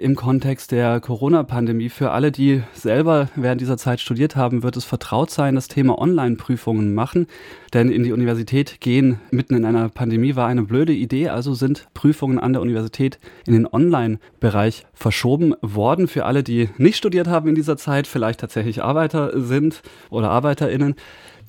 im Kontext der Corona-Pandemie. Für alle, die selber während dieser Zeit studiert haben, wird es vertraut sein, das Thema Online-Prüfungen machen. Denn in die Universität gehen mitten in einer Pandemie war eine blöde Idee. Also sind Prüfungen an der Universität in den Online-Bereich verschoben worden. Für alle, die nicht studiert haben in dieser Zeit, vielleicht tatsächlich Arbeiter sind oder ArbeiterInnen.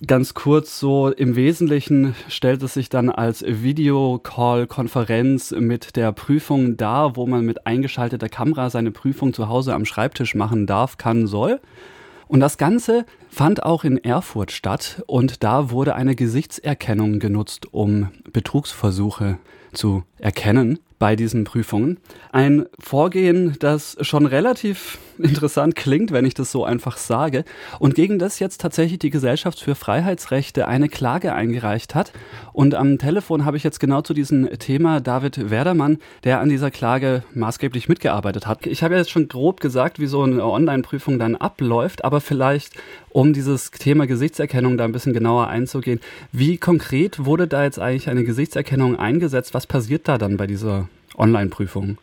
Ganz kurz so, im Wesentlichen stellt es sich dann als Videocall-Konferenz mit der Prüfung dar, wo man mit eingeschalteter Kamera seine Prüfung zu Hause am Schreibtisch machen darf, kann, soll. Und das Ganze fand auch in Erfurt statt und da wurde eine Gesichtserkennung genutzt, um Betrugsversuche zu erkennen bei diesen Prüfungen. Ein Vorgehen, das schon relativ interessant klingt, wenn ich das so einfach sage, und gegen das jetzt tatsächlich die Gesellschaft für Freiheitsrechte eine Klage eingereicht hat. Und am Telefon habe ich jetzt genau zu diesem Thema David Werdermann, der an dieser Klage maßgeblich mitgearbeitet hat. Ich habe jetzt schon grob gesagt, wie so eine Online-Prüfung dann abläuft, aber vielleicht, um dieses Thema Gesichtserkennung da ein bisschen genauer einzugehen, wie konkret wurde da jetzt eigentlich eine Gesichtserkennung eingesetzt? Was passiert da dann bei dieser Online-Prüfungen?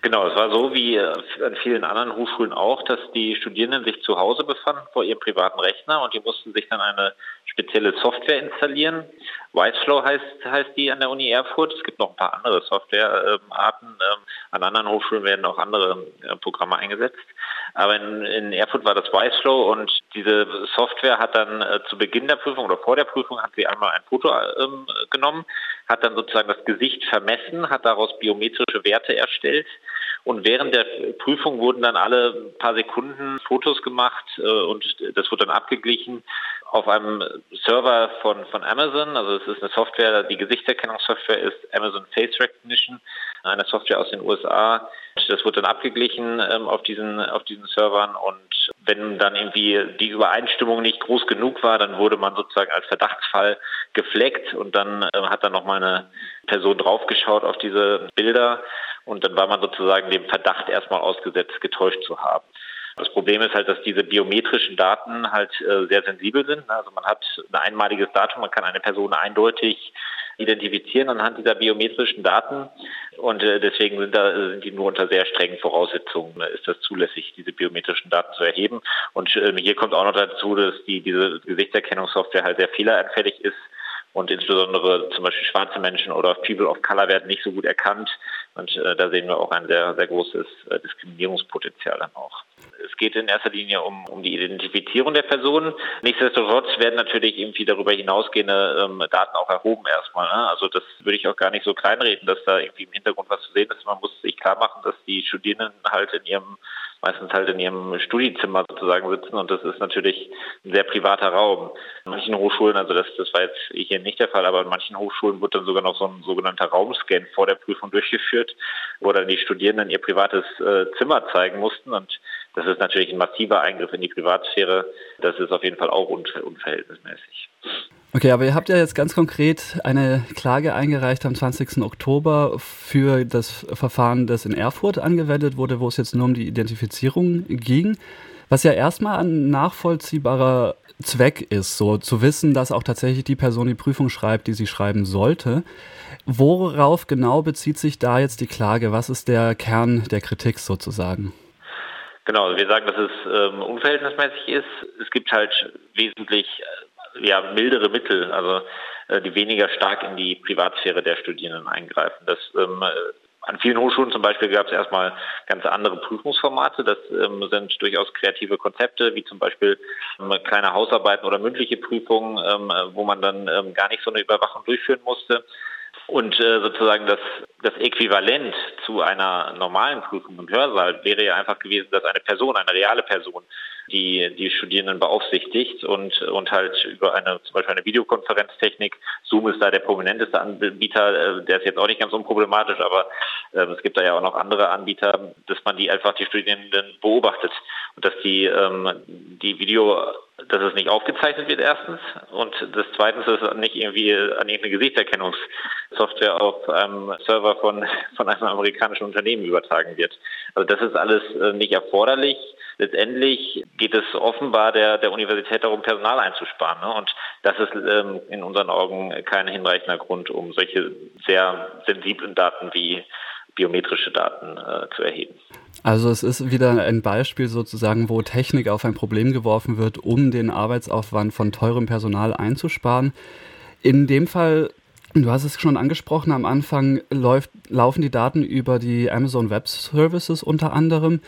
Genau, es war so wie äh, an vielen anderen Hochschulen auch, dass die Studierenden sich zu Hause befanden vor ihrem privaten Rechner und die mussten sich dann eine spezielle Software installieren. Whiteflow heißt, heißt die an der Uni Erfurt. Es gibt noch ein paar andere Softwarearten. Ähm, an anderen Hochschulen werden auch andere äh, Programme eingesetzt. Aber in, in Erfurt war das Whiteflow und diese Software hat dann äh, zu Beginn der Prüfung oder vor der Prüfung hat sie einmal ein Foto ähm, genommen, hat dann sozusagen das Gesicht vermessen, hat daraus biometrische Werte erstellt. Und während der Prüfung wurden dann alle paar Sekunden Fotos gemacht äh, und das wurde dann abgeglichen auf einem Server von, von Amazon. Also es ist eine Software, die Gesichtserkennungssoftware ist Amazon Face Recognition, eine Software aus den USA. Das wird dann abgeglichen ähm, auf diesen auf diesen Servern und wenn dann irgendwie die Übereinstimmung nicht groß genug war, dann wurde man sozusagen als Verdachtsfall gefleckt und dann äh, hat dann nochmal eine Person draufgeschaut auf diese Bilder und dann war man sozusagen dem Verdacht erstmal ausgesetzt, getäuscht zu haben. Das Problem ist halt, dass diese biometrischen Daten halt äh, sehr sensibel sind. Also man hat ein einmaliges Datum, man kann eine Person eindeutig identifizieren anhand dieser biometrischen Daten. Und äh, deswegen sind, da, sind die nur unter sehr strengen Voraussetzungen, äh, ist das zulässig, diese biometrischen Daten zu erheben. Und äh, hier kommt auch noch dazu, dass die, diese Gesichtserkennungssoftware halt sehr fehleranfällig ist. Und insbesondere zum Beispiel schwarze Menschen oder People of Color werden nicht so gut erkannt. Und äh, da sehen wir auch ein sehr, sehr großes äh, Diskriminierungspotenzial dann auch. Es geht in erster Linie um, um die Identifizierung der Personen. Nichtsdestotrotz werden natürlich irgendwie darüber hinausgehende ähm, Daten auch erhoben erstmal. Ne? Also das würde ich auch gar nicht so kleinreden, dass da irgendwie im Hintergrund was zu sehen ist. Man muss sich klar machen, dass die Studierenden halt in ihrem meistens halt in ihrem Studiezimmer sozusagen sitzen und das ist natürlich ein sehr privater Raum. In manchen Hochschulen, also das, das war jetzt hier nicht der Fall, aber in manchen Hochschulen wird dann sogar noch so ein sogenannter Raumscan vor der Prüfung durchgeführt, wo dann die Studierenden ihr privates äh, Zimmer zeigen mussten und das ist natürlich ein massiver Eingriff in die Privatsphäre. Das ist auf jeden Fall auch unverhältnismäßig. Okay, aber ihr habt ja jetzt ganz konkret eine Klage eingereicht am 20. Oktober für das Verfahren, das in Erfurt angewendet wurde, wo es jetzt nur um die Identifizierung ging. Was ja erstmal ein nachvollziehbarer Zweck ist, so zu wissen, dass auch tatsächlich die Person die Prüfung schreibt, die sie schreiben sollte. Worauf genau bezieht sich da jetzt die Klage? Was ist der Kern der Kritik sozusagen? Genau, wir sagen, dass es ähm, unverhältnismäßig ist. Es gibt halt wesentlich ja, mildere Mittel, also äh, die weniger stark in die Privatsphäre der Studierenden eingreifen. Das ähm, an vielen Hochschulen zum Beispiel gab es erstmal ganz andere Prüfungsformate. Das ähm, sind durchaus kreative Konzepte, wie zum Beispiel ähm, kleine Hausarbeiten oder mündliche Prüfungen, ähm, wo man dann ähm, gar nicht so eine Überwachung durchführen musste. Und äh, sozusagen das, das Äquivalent zu einer normalen Prüfung im Hörsaal wäre ja einfach gewesen, dass eine Person, eine reale Person, die die Studierenden beaufsichtigt und, und halt über eine zum Beispiel eine Videokonferenztechnik, Zoom ist da der prominenteste Anbieter, äh, der ist jetzt auch nicht ganz unproblematisch, aber äh, es gibt da ja auch noch andere Anbieter, dass man die einfach die Studierenden beobachtet und dass die ähm, die Video dass es nicht aufgezeichnet wird erstens und das zweitens ist nicht irgendwie an irgendeine Gesichtserkennungssoftware auf einem Server von, von einem amerikanischen Unternehmen übertragen wird. Also das ist alles äh, nicht erforderlich. Letztendlich geht es offenbar der, der Universität darum, Personal einzusparen. Ne? Und das ist ähm, in unseren Augen kein hinreichender Grund, um solche sehr sensiblen Daten wie biometrische Daten äh, zu erheben. Also es ist wieder ein Beispiel sozusagen, wo Technik auf ein Problem geworfen wird, um den Arbeitsaufwand von teurem Personal einzusparen. In dem Fall, du hast es schon angesprochen, am Anfang läuft, laufen die Daten über die Amazon Web Services unter anderem.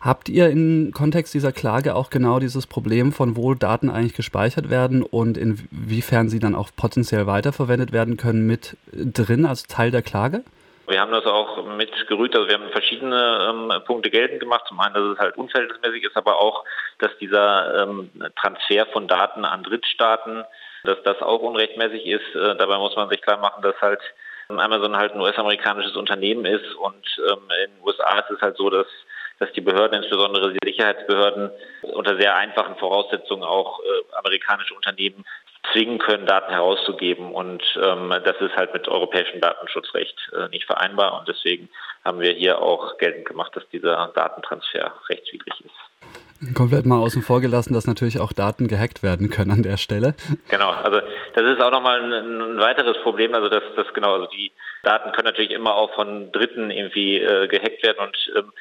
Habt ihr im Kontext dieser Klage auch genau dieses Problem von wo Daten eigentlich gespeichert werden und inwiefern sie dann auch potenziell weiterverwendet werden können mit drin als Teil der Klage? Wir haben das auch mitgerügt, also wir haben verschiedene ähm, Punkte geltend gemacht. Zum einen, dass es halt unverhältnismäßig ist, aber auch, dass dieser ähm, Transfer von Daten an Drittstaaten, dass das auch unrechtmäßig ist. Äh, dabei muss man sich klar machen, dass halt Amazon halt ein US-amerikanisches Unternehmen ist und ähm, in den USA ist es halt so, dass dass die Behörden, insbesondere die Sicherheitsbehörden, unter sehr einfachen Voraussetzungen auch äh, amerikanische Unternehmen zwingen können, Daten herauszugeben. Und ähm, das ist halt mit europäischem Datenschutzrecht äh, nicht vereinbar. Und deswegen haben wir hier auch geltend gemacht, dass dieser Datentransfer rechtswidrig ist. Komplett mal außen vor gelassen, dass natürlich auch Daten gehackt werden können an der Stelle. Genau, also das ist auch nochmal ein, ein weiteres Problem, also dass das genau, also die Daten können natürlich immer auch von Dritten irgendwie äh, gehackt werden und ähm,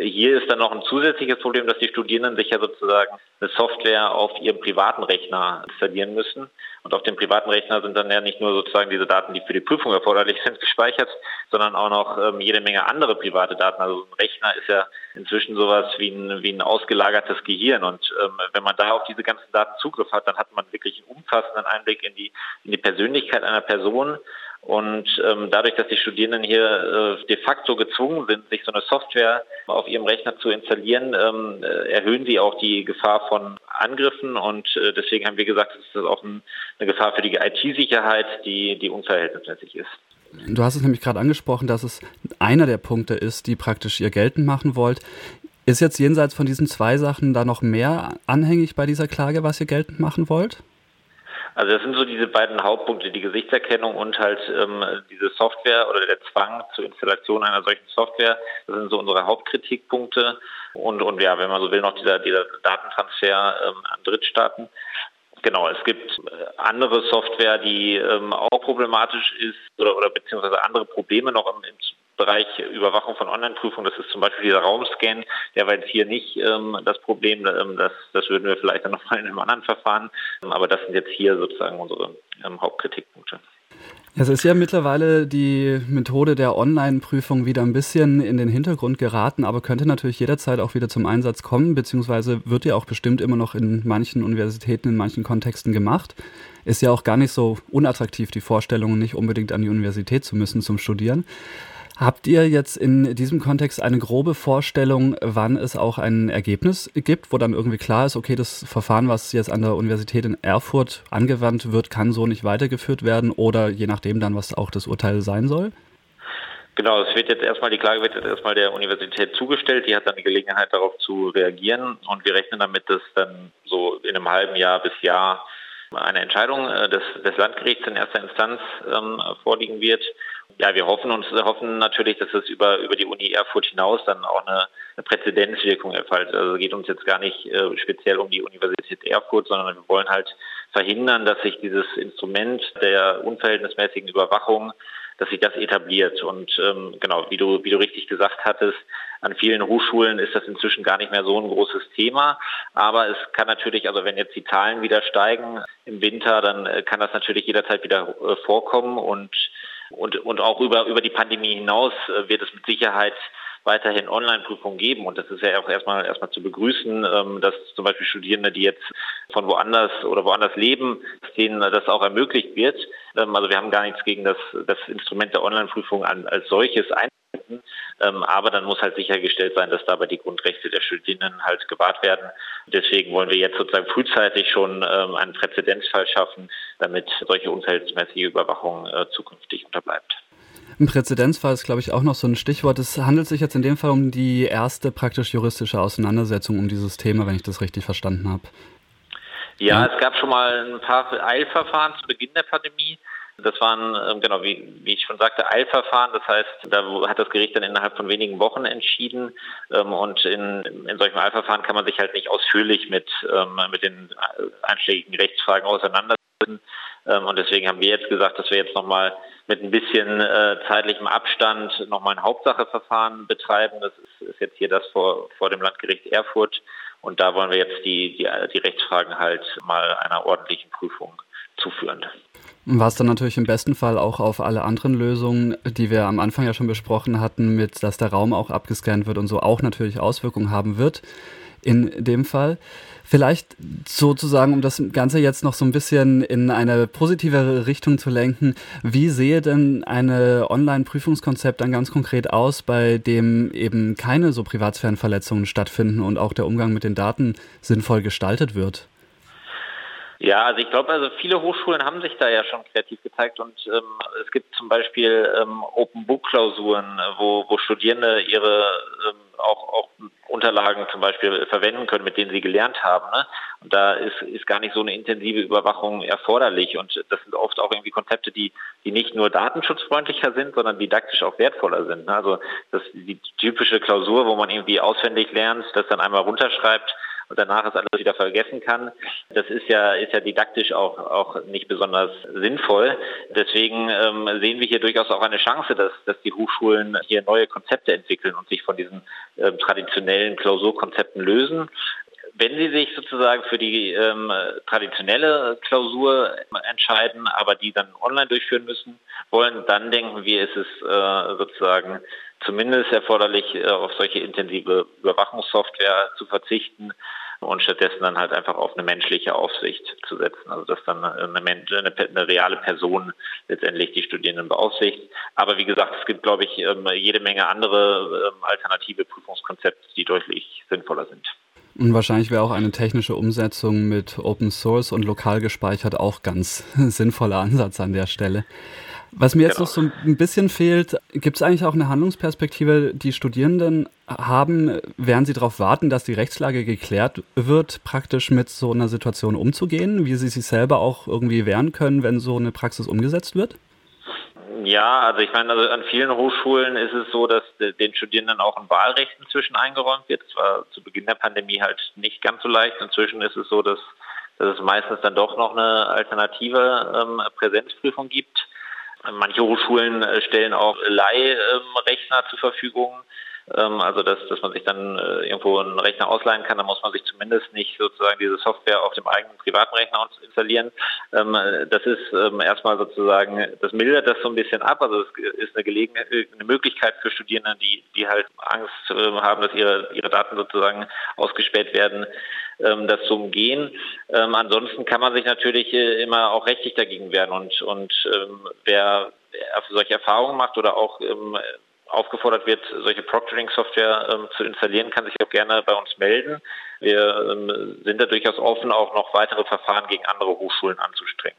hier ist dann noch ein zusätzliches Problem, dass die Studierenden sich ja sozusagen eine Software auf ihrem privaten Rechner installieren müssen. Und auf dem privaten Rechner sind dann ja nicht nur sozusagen diese Daten, die für die Prüfung erforderlich sind, gespeichert, sondern auch noch ähm, jede Menge andere private Daten. Also ein Rechner ist ja inzwischen sowas wie ein, wie ein ausgelagertes Gehirn. Und ähm, wenn man da auf diese ganzen Daten Zugriff hat, dann hat man wirklich einen umfassenden Einblick in die, in die Persönlichkeit einer Person und ähm, dadurch, dass die Studierenden hier äh, de facto gezwungen sind, sich so eine Software auf ihrem Rechner zu installieren, ähm, äh, erhöhen sie auch die Gefahr von Angriffen. Und äh, deswegen haben wir gesagt, es ist auch ein, eine Gefahr für die IT-Sicherheit, die, die unverhältnismäßig ist. Du hast es nämlich gerade angesprochen, dass es einer der Punkte ist, die praktisch ihr geltend machen wollt. Ist jetzt jenseits von diesen zwei Sachen da noch mehr anhängig bei dieser Klage, was ihr geltend machen wollt? Also das sind so diese beiden Hauptpunkte, die Gesichtserkennung und halt ähm, diese Software oder der Zwang zur Installation einer solchen Software. Das sind so unsere Hauptkritikpunkte. Und, und ja, wenn man so will, noch dieser, dieser Datentransfer ähm, an Drittstaaten. Genau, es gibt äh, andere Software, die ähm, auch problematisch ist oder, oder beziehungsweise andere Probleme noch im, im Bereich Überwachung von Online-Prüfungen. Das ist zum Beispiel dieser Raumscan. Der war jetzt hier nicht ähm, das Problem. Ähm, das, das würden wir vielleicht dann nochmal in einem anderen Verfahren. Ähm, aber das sind jetzt hier sozusagen unsere ähm, Hauptkritikpunkte. Es ist ja mittlerweile die Methode der Online-Prüfung wieder ein bisschen in den Hintergrund geraten, aber könnte natürlich jederzeit auch wieder zum Einsatz kommen, beziehungsweise wird ja auch bestimmt immer noch in manchen Universitäten, in manchen Kontexten gemacht. Ist ja auch gar nicht so unattraktiv, die Vorstellung, nicht unbedingt an die Universität zu müssen zum Studieren. Habt ihr jetzt in diesem Kontext eine grobe Vorstellung, wann es auch ein Ergebnis gibt, wo dann irgendwie klar ist, okay, das Verfahren, was jetzt an der Universität in Erfurt angewandt wird, kann so nicht weitergeführt werden oder je nachdem dann, was auch das Urteil sein soll? Genau, es wird jetzt erstmal, die Klage wird jetzt erstmal der Universität zugestellt, die hat dann die Gelegenheit darauf zu reagieren und wir rechnen damit, dass dann so in einem halben Jahr bis Jahr eine Entscheidung äh, des, des Landgerichts in erster Instanz ähm, vorliegen wird. Ja, wir hoffen und hoffen natürlich, dass es über, über die Uni Erfurt hinaus dann auch eine, eine Präzedenzwirkung erfaltet. Also geht uns jetzt gar nicht äh, speziell um die Universität Erfurt, sondern wir wollen halt verhindern, dass sich dieses Instrument der unverhältnismäßigen Überwachung dass sich das etabliert. Und ähm, genau, wie du, wie du richtig gesagt hattest, an vielen Hochschulen ist das inzwischen gar nicht mehr so ein großes Thema. Aber es kann natürlich, also wenn jetzt die Zahlen wieder steigen im Winter, dann äh, kann das natürlich jederzeit wieder äh, vorkommen und und, und auch über, über die Pandemie hinaus äh, wird es mit Sicherheit weiterhin Online-Prüfungen geben. Und das ist ja auch erstmal erstmal zu begrüßen, ähm, dass zum Beispiel Studierende, die jetzt von woanders oder woanders leben, denen das auch ermöglicht wird. Ähm, also wir haben gar nichts gegen das, das Instrument der Online-Prüfung als solches ein ähm, aber dann muss halt sichergestellt sein, dass dabei die Grundrechte der Studierenden halt gewahrt werden. Deswegen wollen wir jetzt sozusagen frühzeitig schon ähm, einen Präzedenzfall schaffen, damit solche unverhältnismäßige Überwachung äh, zukünftig unterbleibt. Ein Präzedenzfall ist, glaube ich, auch noch so ein Stichwort. Es handelt sich jetzt in dem Fall um die erste praktisch juristische Auseinandersetzung um dieses Thema, wenn ich das richtig verstanden habe. Ja, es gab schon mal ein paar Eilverfahren zu Beginn der Pandemie. Das waren, ähm, genau, wie, wie ich schon sagte, Eilverfahren. Das heißt, da hat das Gericht dann innerhalb von wenigen Wochen entschieden. Ähm, und in, in solchen Eilverfahren kann man sich halt nicht ausführlich mit, ähm, mit den einschlägigen Rechtsfragen auseinandersetzen. Und deswegen haben wir jetzt gesagt, dass wir jetzt nochmal mit ein bisschen äh, zeitlichem Abstand nochmal ein Hauptsacheverfahren betreiben. Das ist, ist, jetzt hier das vor, vor dem Landgericht Erfurt. Und da wollen wir jetzt die, die, die Rechtsfragen halt mal einer ordentlichen Prüfung zuführen. Was dann natürlich im besten Fall auch auf alle anderen Lösungen, die wir am Anfang ja schon besprochen hatten, mit dass der Raum auch abgescannt wird und so auch natürlich Auswirkungen haben wird. In dem Fall. Vielleicht sozusagen, um das Ganze jetzt noch so ein bisschen in eine positivere Richtung zu lenken, wie sehe denn eine Online-Prüfungskonzept dann ganz konkret aus, bei dem eben keine so Privatsphärenverletzungen stattfinden und auch der Umgang mit den Daten sinnvoll gestaltet wird? Ja, also ich glaube, also viele Hochschulen haben sich da ja schon kreativ gezeigt und ähm, es gibt zum Beispiel ähm, Open Book Klausuren, wo, wo Studierende ihre ähm, auch, auch Unterlagen zum Beispiel verwenden können, mit denen sie gelernt haben. Ne? Und da ist, ist gar nicht so eine intensive Überwachung erforderlich. Und das sind oft auch irgendwie Konzepte, die, die nicht nur datenschutzfreundlicher sind, sondern didaktisch auch wertvoller sind. Ne? Also das die typische Klausur, wo man irgendwie auswendig lernt, das dann einmal runterschreibt, und danach es alles wieder vergessen kann. Das ist ja, ist ja didaktisch auch, auch nicht besonders sinnvoll. Deswegen ähm, sehen wir hier durchaus auch eine Chance, dass, dass die Hochschulen hier neue Konzepte entwickeln und sich von diesen ähm, traditionellen Klausurkonzepten lösen. Wenn Sie sich sozusagen für die ähm, traditionelle Klausur entscheiden, aber die dann online durchführen müssen wollen, dann denken wir, ist es äh, sozusagen zumindest erforderlich, äh, auf solche intensive Überwachungssoftware zu verzichten und stattdessen dann halt einfach auf eine menschliche Aufsicht zu setzen. Also dass dann eine, eine, eine reale Person letztendlich die Studierenden beaufsichtigt. Aber wie gesagt, es gibt, glaube ich, ähm, jede Menge andere ähm, alternative Prüfungskonzepte, die deutlich sinnvoller sind. Und wahrscheinlich wäre auch eine technische Umsetzung mit Open Source und lokal gespeichert auch ganz sinnvoller Ansatz an der Stelle. Was mir jetzt genau. noch so ein bisschen fehlt, gibt es eigentlich auch eine Handlungsperspektive, die Studierenden haben, während sie darauf warten, dass die Rechtslage geklärt wird, praktisch mit so einer Situation umzugehen, wie sie sich selber auch irgendwie wehren können, wenn so eine Praxis umgesetzt wird? Ja, also ich meine, also an vielen Hochschulen ist es so, dass den Studierenden auch ein Wahlrecht inzwischen eingeräumt wird. Das war zu Beginn der Pandemie halt nicht ganz so leicht. Inzwischen ist es so, dass, dass es meistens dann doch noch eine alternative ähm, Präsenzprüfung gibt. Manche Hochschulen äh, stellen auch Leihrechner zur Verfügung. Ähm, also dass, dass man sich dann äh, irgendwo einen Rechner ausleihen kann, dann muss man sich zumindest nicht sozusagen diese Software auf dem eigenen privaten Rechner installieren. Ähm, das ist ähm, erstmal sozusagen, das mildert das so ein bisschen ab. Also es ist eine Gelegenheit, eine Möglichkeit für Studierende, die, die halt Angst haben, dass ihre, ihre Daten sozusagen ausgespäht werden, das zu umgehen. ansonsten kann man sich natürlich äh, immer auch rechtlich dagegen wehren und, und wer solche Erfahrungen macht oder auch aufgefordert wird, solche Proctoring-Software ähm, zu installieren, kann sich auch gerne bei uns melden. Wir ähm, sind da durchaus offen, auch noch weitere Verfahren gegen andere Hochschulen anzustrengen.